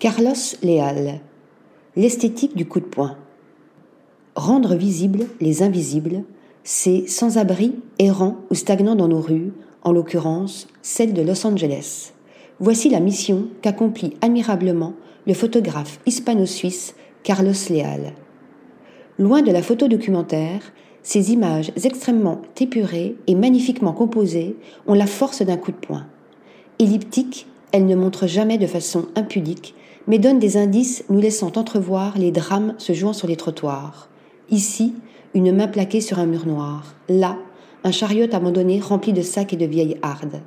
Carlos Leal. L'esthétique du coup de poing. Rendre visibles les invisibles, c'est sans-abri, errant ou stagnant dans nos rues, en l'occurrence celle de Los Angeles. Voici la mission qu'accomplit admirablement le photographe hispano-suisse Carlos Leal. Loin de la photo documentaire, ces images extrêmement épurées et magnifiquement composées ont la force d'un coup de poing. Elliptiques, elles ne montrent jamais de façon impudique mais donne des indices nous laissant entrevoir les drames se jouant sur les trottoirs. Ici, une main plaquée sur un mur noir. Là, un chariot abandonné rempli de sacs et de vieilles hardes.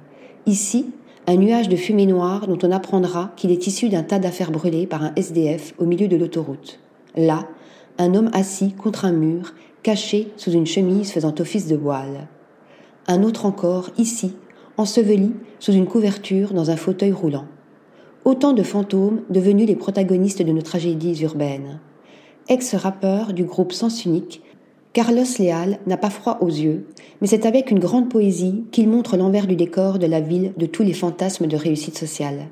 Ici, un nuage de fumée noire dont on apprendra qu'il est issu d'un tas d'affaires brûlées par un SDF au milieu de l'autoroute. Là, un homme assis contre un mur, caché sous une chemise faisant office de voile. Un autre encore, ici, enseveli sous une couverture dans un fauteuil roulant autant de fantômes devenus les protagonistes de nos tragédies urbaines. Ex-rappeur du groupe Sens Unique, Carlos Leal n'a pas froid aux yeux, mais c'est avec une grande poésie qu'il montre l'envers du décor de la ville de tous les fantasmes de réussite sociale.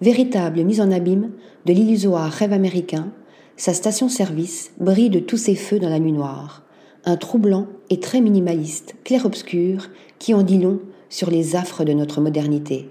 Véritable mise en abîme de l'illusoire rêve américain, sa station-service brille de tous ses feux dans la nuit noire. Un troublant et très minimaliste, clair-obscur, qui en dit long sur les affres de notre modernité.